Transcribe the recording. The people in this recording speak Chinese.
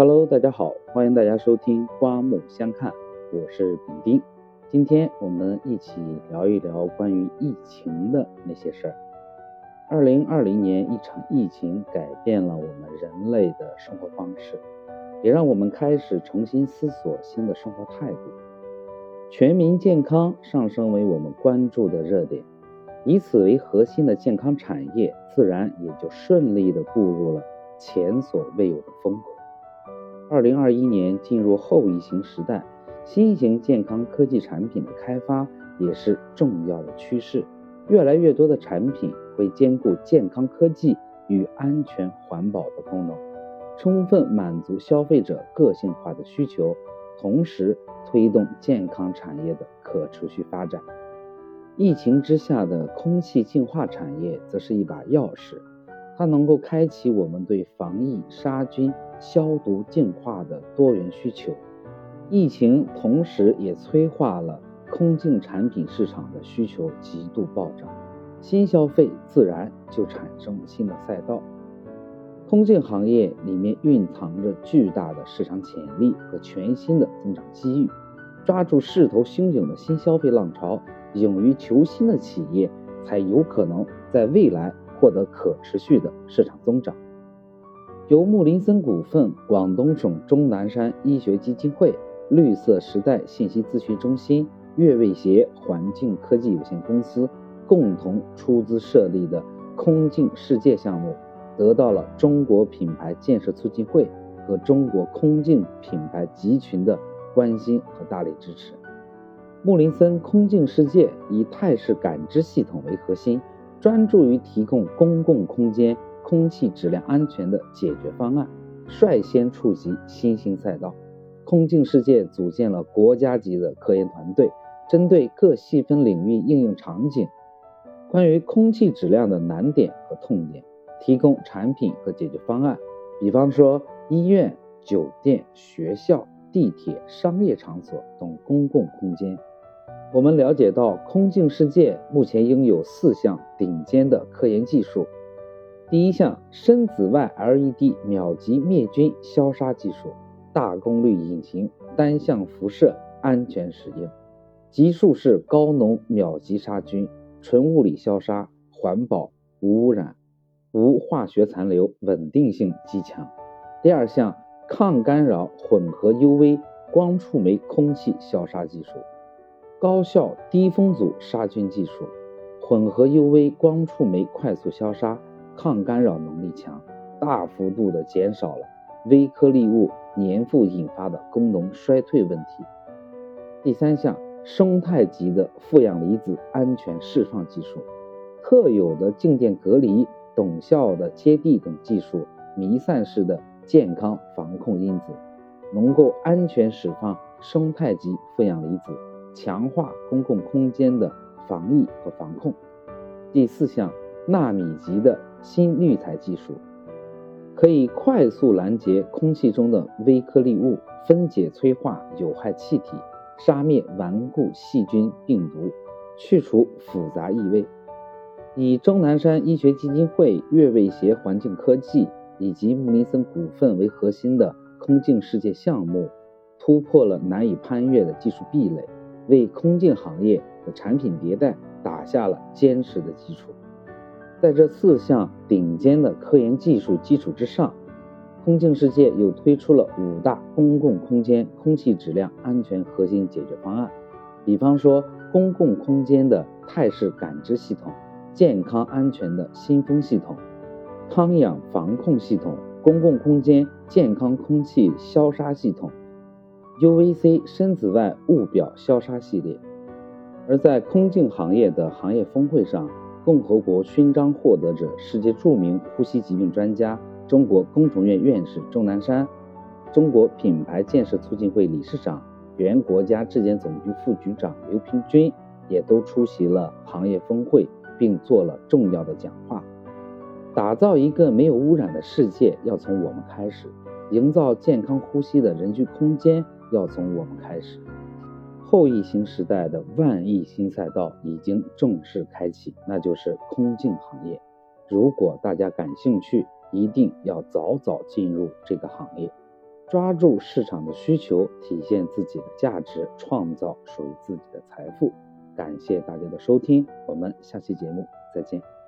Hello，大家好，欢迎大家收听刮目相看，我是丙丁。今天我们一起聊一聊关于疫情的那些事儿。二零二零年，一场疫情改变了我们人类的生活方式，也让我们开始重新思索新的生活态度。全民健康上升为我们关注的热点，以此为核心的健康产业，自然也就顺利的步入了前所未有的风口。二零二一年进入后疫情时代，新型健康科技产品的开发也是重要的趋势。越来越多的产品会兼顾健康科技与安全环保的功能，充分满足消费者个性化的需求，同时推动健康产业的可持续发展。疫情之下的空气净化产业则是一把钥匙。它能够开启我们对防疫、杀菌、消毒、净化的多元需求。疫情同时也催化了空净产品市场的需求极度暴涨，新消费自然就产生了新的赛道。空净行业里面蕴藏着巨大的市场潜力和全新的增长机遇，抓住势头汹涌的新消费浪潮，勇于求新的企业才有可能在未来。获得可持续的市场增长。由木林森股份、广东省钟南山医学基金会、绿色时代信息咨询中心、悦味协环境科技有限公司共同出资设立的“空净世界”项目，得到了中国品牌建设促进会和中国空净品牌集群的关心和大力支持。木林森空净世界以态势感知系统为核心。专注于提供公共空间空气质量安全的解决方案，率先触及新兴赛道。空净世界组建了国家级的科研团队，针对各细分领域应用场景，关于空气质量的难点和痛点，提供产品和解决方案。比方说，医院、酒店、学校、地铁、商业场所等公共空间。我们了解到，空净世界目前拥有四项顶尖的科研技术。第一项，深紫外 LED 秒级灭菌消杀技术，大功率引擎，单向辐射，安全使用，级数是高浓秒级杀菌，纯物理消杀，环保无污染，无化学残留，稳定性极强。第二项，抗干扰混合 UV 光触媒空气消杀技术。高效低风阻杀菌技术，混合 UV 光触媒快速消杀，抗干扰能力强，大幅度的减少了微颗粒物粘附引发的功能衰退问题。第三项，生态级的负氧离子安全释放技术，特有的静电隔离、等效的接地等技术，弥散式的健康防控因子，能够安全释放生态级负氧离子。强化公共空间的防疫和防控。第四项，纳米级的新滤材技术，可以快速拦截空气中的微颗粒物，分解催化有害气体，杀灭顽固细菌病毒，去除复杂异味。以钟南山医学基金会、悦味协环境科技以及木林森股份为核心的空净世界项目，突破了难以攀越的技术壁垒。为空净行业的产品迭代打下了坚实的基础。在这四项顶尖的科研技术基础之上，空净世界又推出了五大公共空间空气质量安全核心解决方案。比方说，公共空间的态势感知系统、健康安全的新风系统、康氧防控系统、公共空间健康空气消杀系统。UVC 深紫外物表消杀系列，而在空净行业的行业峰会上，共和国勋章获得者、世界著名呼吸疾病专家、中国工程院院士钟南山，中国品牌建设促进会理事长、原国家质检总局副局长刘平军也都出席了行业峰会，并做了重要的讲话。打造一个没有污染的世界，要从我们开始；营造健康呼吸的人居空间。要从我们开始，后疫情时代的万亿新赛道已经正式开启，那就是空净行业。如果大家感兴趣，一定要早早进入这个行业。抓住市场的需求，体现自己的价值，创造属于自己的财富。感谢大家的收听，我们下期节目再见。